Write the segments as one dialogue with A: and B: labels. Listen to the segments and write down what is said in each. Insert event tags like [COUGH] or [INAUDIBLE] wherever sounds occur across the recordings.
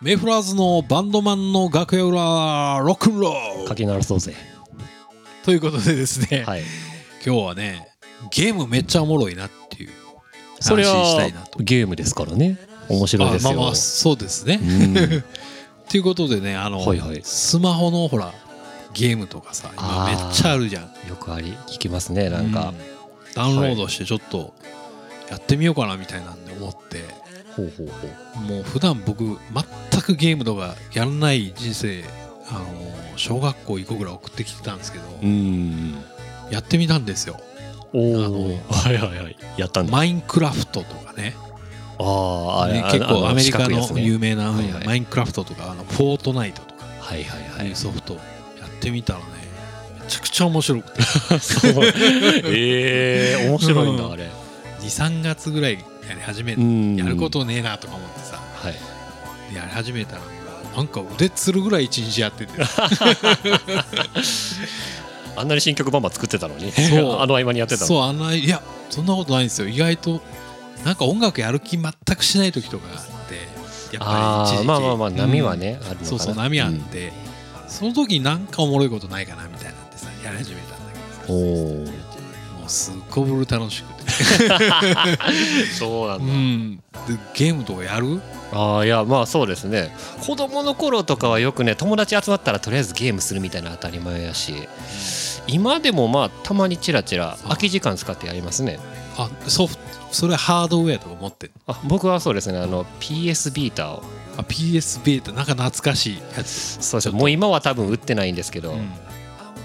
A: メイフラーズのバンドマンの楽屋裏ロックンロール。
B: 書き鳴らそうぜ。
A: ということでですね、
B: はい。
A: 今日はねゲームめっちゃおもろいなっていう
B: それ
A: 話した
B: はい
A: なと。
B: ゲームですからね。面白いですよ。
A: あまあまあそうですね、
B: うん。[LAUGHS]
A: ということでねあの、
B: はいはい。
A: スマホのほらゲームとかさ今めっちゃあるじゃん。
B: よくあり聞きますねなんか、
A: うん。ダウンロードしてちょっとやってみようかなみたいなんで思って、
B: ほうほうほう。
A: もう普段僕全くゲームとかやらない人生あの小学校行こうぐらい送ってきてたんですけど、
B: うん
A: やってみたんですよ。
B: お
A: あの
B: おはいはいはい。やったんだ。
A: マインクラフトとかね。
B: あーあれ
A: ね結構アメリカの有名な、
B: はいはい。
A: マインクラフトとかあのフォートナイトとか。
B: はいはい
A: ああ
B: はい
A: ソフトやってみたらねめちゃくちゃ面白くて。[LAUGHS]
B: そう。ええ面白いんだあれ
A: 23月ぐらいやり始めて
B: うん。
A: やることねえなとか思ってさ。
B: はい。
A: でやり始めたらなんか腕つるぐらい一日やってて。[LAUGHS]
B: あんなに新曲バンバン作ってたのに。
A: そう。[LAUGHS]
B: あの合間にやってたの。
A: そうあんないやそんなことないんですよ。意外となんか音楽やる気全くしない時とかがあってやっぱり一時期。
B: まあまあまあ波は
A: うん
B: ね、あるの
A: そうそう波あって、その時になんかおもろいことないかなみたいなんでさやり始めたんだけどさ。
B: おお
A: もうすっごぶる楽しくて [LAUGHS]
B: そうなんだ、
A: うん。でゲームとかやる？
B: ああいやまあそうですね。子供の頃とかはよくね友達集まったらとりあえずゲームするみたいな当たり前やし今でもまあたまにチラチラ空き時間使ってやりますね。
A: あソフトそれハードウェアとか持って
B: あ僕はそうですね。あの PS ビータを。
A: あ PS ベータなんか懐かしいやつ。
B: そうです。もう今は多分売ってないんですけど、
A: うん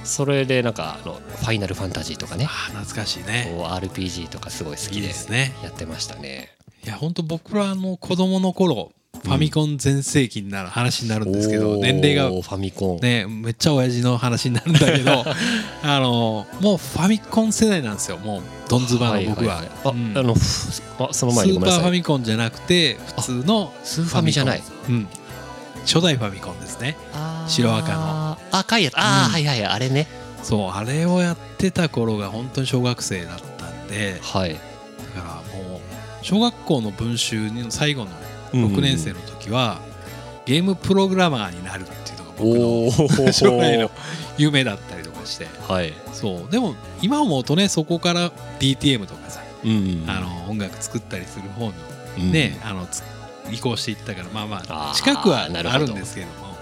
B: それでなんかあのファイナルファンタジーとかね。
A: あ懐かしいね。
B: RPG とかすごい好きで
A: ですね。
B: やってましたね。
A: いや本当僕らの子供の頃ファミコン全盛期になる話になるんですけど、年齢が
B: ファミコン、
A: ねめっちゃ親父の話になるんだけど [LAUGHS] あのもうファミコン世代なんですよ。もうドンズバの僕は,、
B: あ、のふあその前に
A: スーパーファミコンじゃなくて普通の
B: スーファミじゃない。
A: うん初代ファミコンですね。白赤の。
B: 赤いやつ。ああ、
A: うん。
B: はいはいあれね。
A: そうあれをやってた頃が本当に小学生だったんで。
B: はい。
A: だからもう小学校の文集の最後の6年生の時は、ゲームプログラマーになるっていうのが僕
B: お
A: の
B: お [LAUGHS]
A: 将来の夢だったりとかして。
B: はい、
A: そう。でも今思うとねそこから DTM とかさ、
B: うん
A: あの音楽作ったりする方に
B: うん
A: ね、あのつ移行していったからまあま
B: あ
A: 近くはあるんですけども。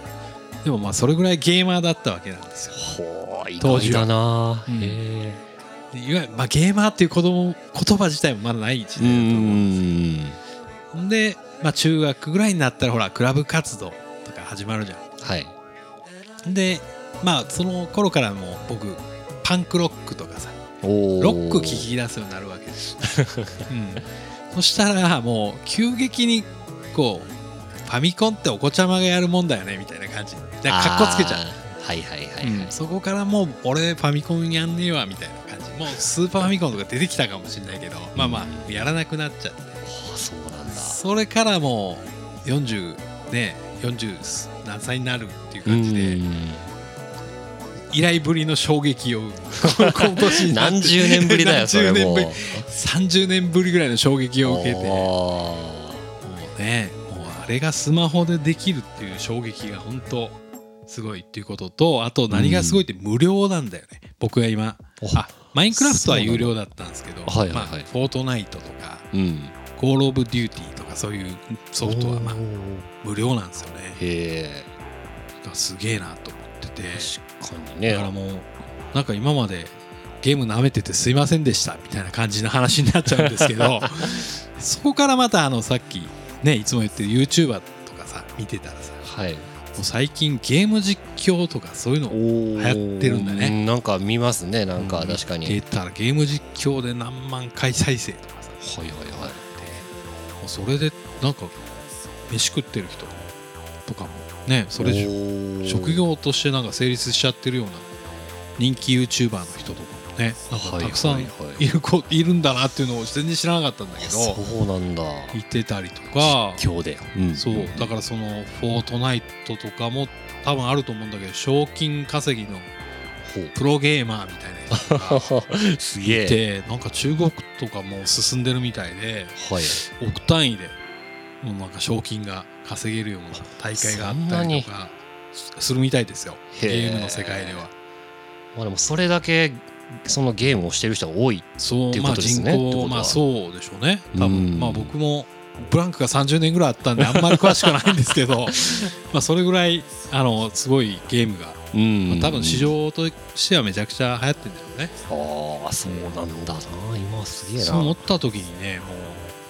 A: でもまあそれぐらいゲーマーだったわけなんですよ。当時は。
B: な、
A: うん。
B: へ
A: でいわゆる、まあ、ゲーマーっていう子供言葉自体もまだない時代だと思うんです
B: ん
A: ほんで、まあ、中学ぐらいになったらほらクラブ活動とか始まるじゃ
B: はい。
A: んでまあその頃からもう僕パンクロックとかさロック聴き出すようになるわけです、[LAUGHS] うん、そしたらもう急激にこうファミコンってお子ちゃまがやるもんだよねみたいな感じ。でかっこつけちゃう。
B: はいはいはいはい、
A: うん。そこからもう俺ファミコンやんねえわみたいな感じ。もうスーパーファミコンとか出てきたかもしれないけど、まあまあやらなくなっちゃって。
B: あそうなんだ。
A: それからもう40ね40何歳になるっていう感じで
B: うん。
A: 以来ぶりの衝撃を [LAUGHS] 今年
B: 何十年ぶりだよそれも
A: 何十年ぶり30年ぶりぐらいの衝撃を受けてねもうあれがスマホでできるっていう衝撃が本当すごいっていうこととあと何がすごいって無料なんだよね、僕が今
B: お
A: あマインクラフトは有料だったんですけど
B: はいはいはい。
A: まあ、フォートナイトとか
B: ーうん。
A: コール・オブ・デューティーとかそういうソフトはまあ無料なんですよね。
B: へえ
A: すげえなと思ってて。
B: 確かにね。
A: だからもうなんか今までゲーム舐めててすいませんでしたみたいな感じの話になっちゃうんですけど [LAUGHS] そこからまたあのさっきねいつも言ってる YouTuber とかさ見てたらさ
B: はい。
A: もう最近ゲーム実況とかそういうの
B: 流
A: 流行ってるんだね。
B: なんか見ますねなんか確かに、
A: 出たらゲーム実況で何万回再生とかさ
B: はいはいはい。
A: もうそれでなんか飯食ってる人とかもねそれ職業としてなんか成立しちゃってるような人気 YouTuber の人とかもねなんかたくさん
B: はい
A: る子いるんだなっていうのを全然知らなかったんだけど
B: そうなんだ。
A: いてたりとか。
B: 今日で、うん。
A: そう。だからそのフォートナイトとかも多分あると思うんだけど賞金稼ぎのプロゲーマーみたいな人が [LAUGHS]
B: すげえ。
A: なんか中国とかも進んでるみたいで
B: はい。
A: 億単位でもうなんか賞金が稼げるような大会があったりとかするみたいですよ。ゲ
B: ー
A: ムの世界では。
B: まあでもそれだけそのゲームをしてる人が多いっていう
A: そうまあ
B: ことですね。
A: 人口
B: ってことは
A: まあそうでしょうね。多
B: うん。
A: 分まあ僕もブランクが30年ぐらいあったんであんまり詳しくないんですけど [LAUGHS] まあそれぐらいあのすごいゲームが、
B: うん
A: まあ多分市場としてはめちゃくちゃ流行ってるんでしょうね。
B: ああそうなんだな。今すげえな。
A: そう思った時にねも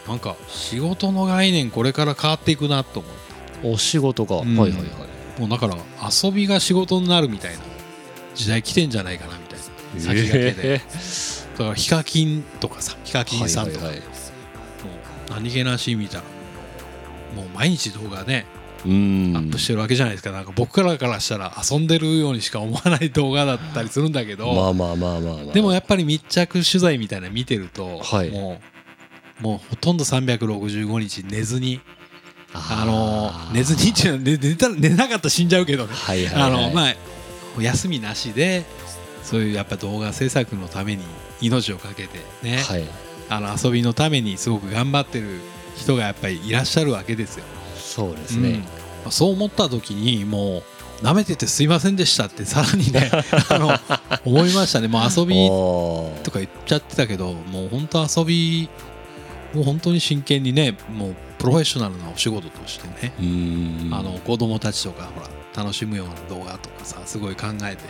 A: うなんか仕事の概念これから変わっていくなと思って
B: お仕事が、
A: うん。
B: はいはいはい。
A: もうだから遊びが仕事になるみたいな時代来てんじゃないかな先駆けで、
B: え
A: だからヒカキンとかさ。ヒカキンさんとか、もう何気なし見たらもう毎日動画ね
B: うん。
A: アップしてるわけじゃないですか。なんか僕からからしたら遊んでるようにしか思わない動画だったりするんだけど、
B: まあまあまあまあまあ。
A: でもやっぱり密着取材みたいなの見てると、
B: はい。
A: もうもうほとんど365日寝ずにあの
B: ー
A: 寝ずにっていうのは寝寝た寝なかったら死んじゃうけどね。
B: はいはい、はい、
A: あのまあ休みなしでそういうやっぱ動画制作のために命をかけてね、
B: はい。
A: あの遊びのためにすごく頑張ってる人がやっぱりいらっしゃるわけですよ。
B: そうです
A: うん。
B: ね、
A: そう思った時にもう舐めててすいませんでしたってさらにね [LAUGHS] あの思いましたね。もう遊びとか言っちゃってたけどもう本当遊びもう本当に真剣にねもうプロフェッショナルなお仕事としてね、あの子供たちとかほら楽しむような動画とかさすごい考えて、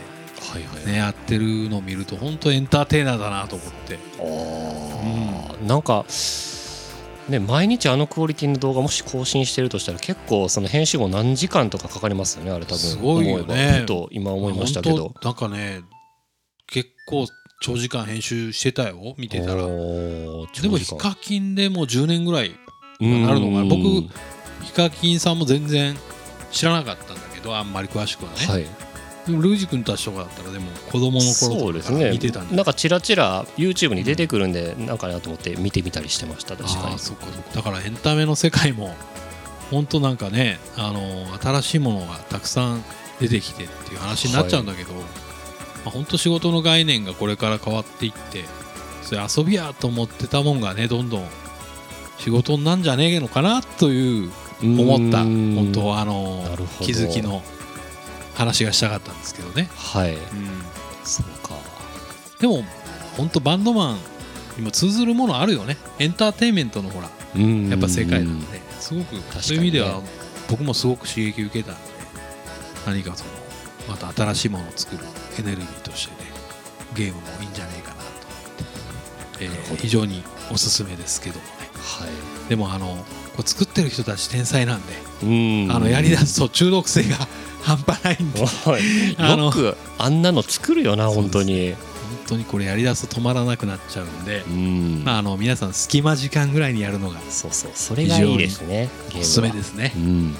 A: ね、やってるのを見ると本当エンターテイナーだなと思って。
B: あー。なんかね毎日あのクオリティの動画もし更新してるとしたら結構その編集も何時間とかかかりますよねあれ多分。
A: すごいよね。
B: 思えばふと今思いましたけど。
A: なんかね結構長時間編集してたよ見てたら。でもヒカキンでもう10年ぐらい
B: うん
A: なるのかな。僕ヒカキンさんも全然知らなかったんだけどあんまり詳しくはね、
B: はい
A: でもルージ君たちとかだったらでも子供の頃とか
B: ですね。
A: 見てたんで
B: なんかチラチラ YouTube に出てくるんで、なんかなと思って見てみたりしてました確かに。
A: そっかそっか。だからエンタメの世界も本当なんかねあの新しいものがたくさん出てきてっていう話になっちゃうんだけど、まあ、本当仕事の概念がこれから変わっていってそれ遊びやと思ってたもんがねどんどん仕事になんじゃねえのかなという思った
B: うん。
A: 本当はあの気づきの話がしたかったんですけどね、
B: はい。
A: うん。
B: そうか。
A: でも本当バンドマンにも通ずるものあるよね。エンターテインメントのほらやっぱ世界なんで。すごく
B: ね。
A: そういう意味では僕もすごく刺激受けたんで。何かそのまた新しいものを作るエネルギーとしてねゲームもいいんじゃないかなと思って、えー非常におすすめですけどもね。
B: はい。
A: でもあのこう作ってる人たち天才なんで、
B: うん。
A: あのやりだすと中毒性が半端ないんで。
B: よくあんなの作るよな本当に。
A: 本当にこれやりだすと止まらなくなっちゃうんで、
B: うん。
A: まあ、あの皆さん隙間時間ぐらいにやるのが
B: そうそうそれがいいですね
A: おすすめですね。
B: う。ん。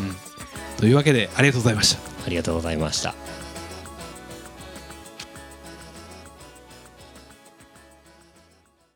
A: というわけでありがとうございました。
B: ありがとうございました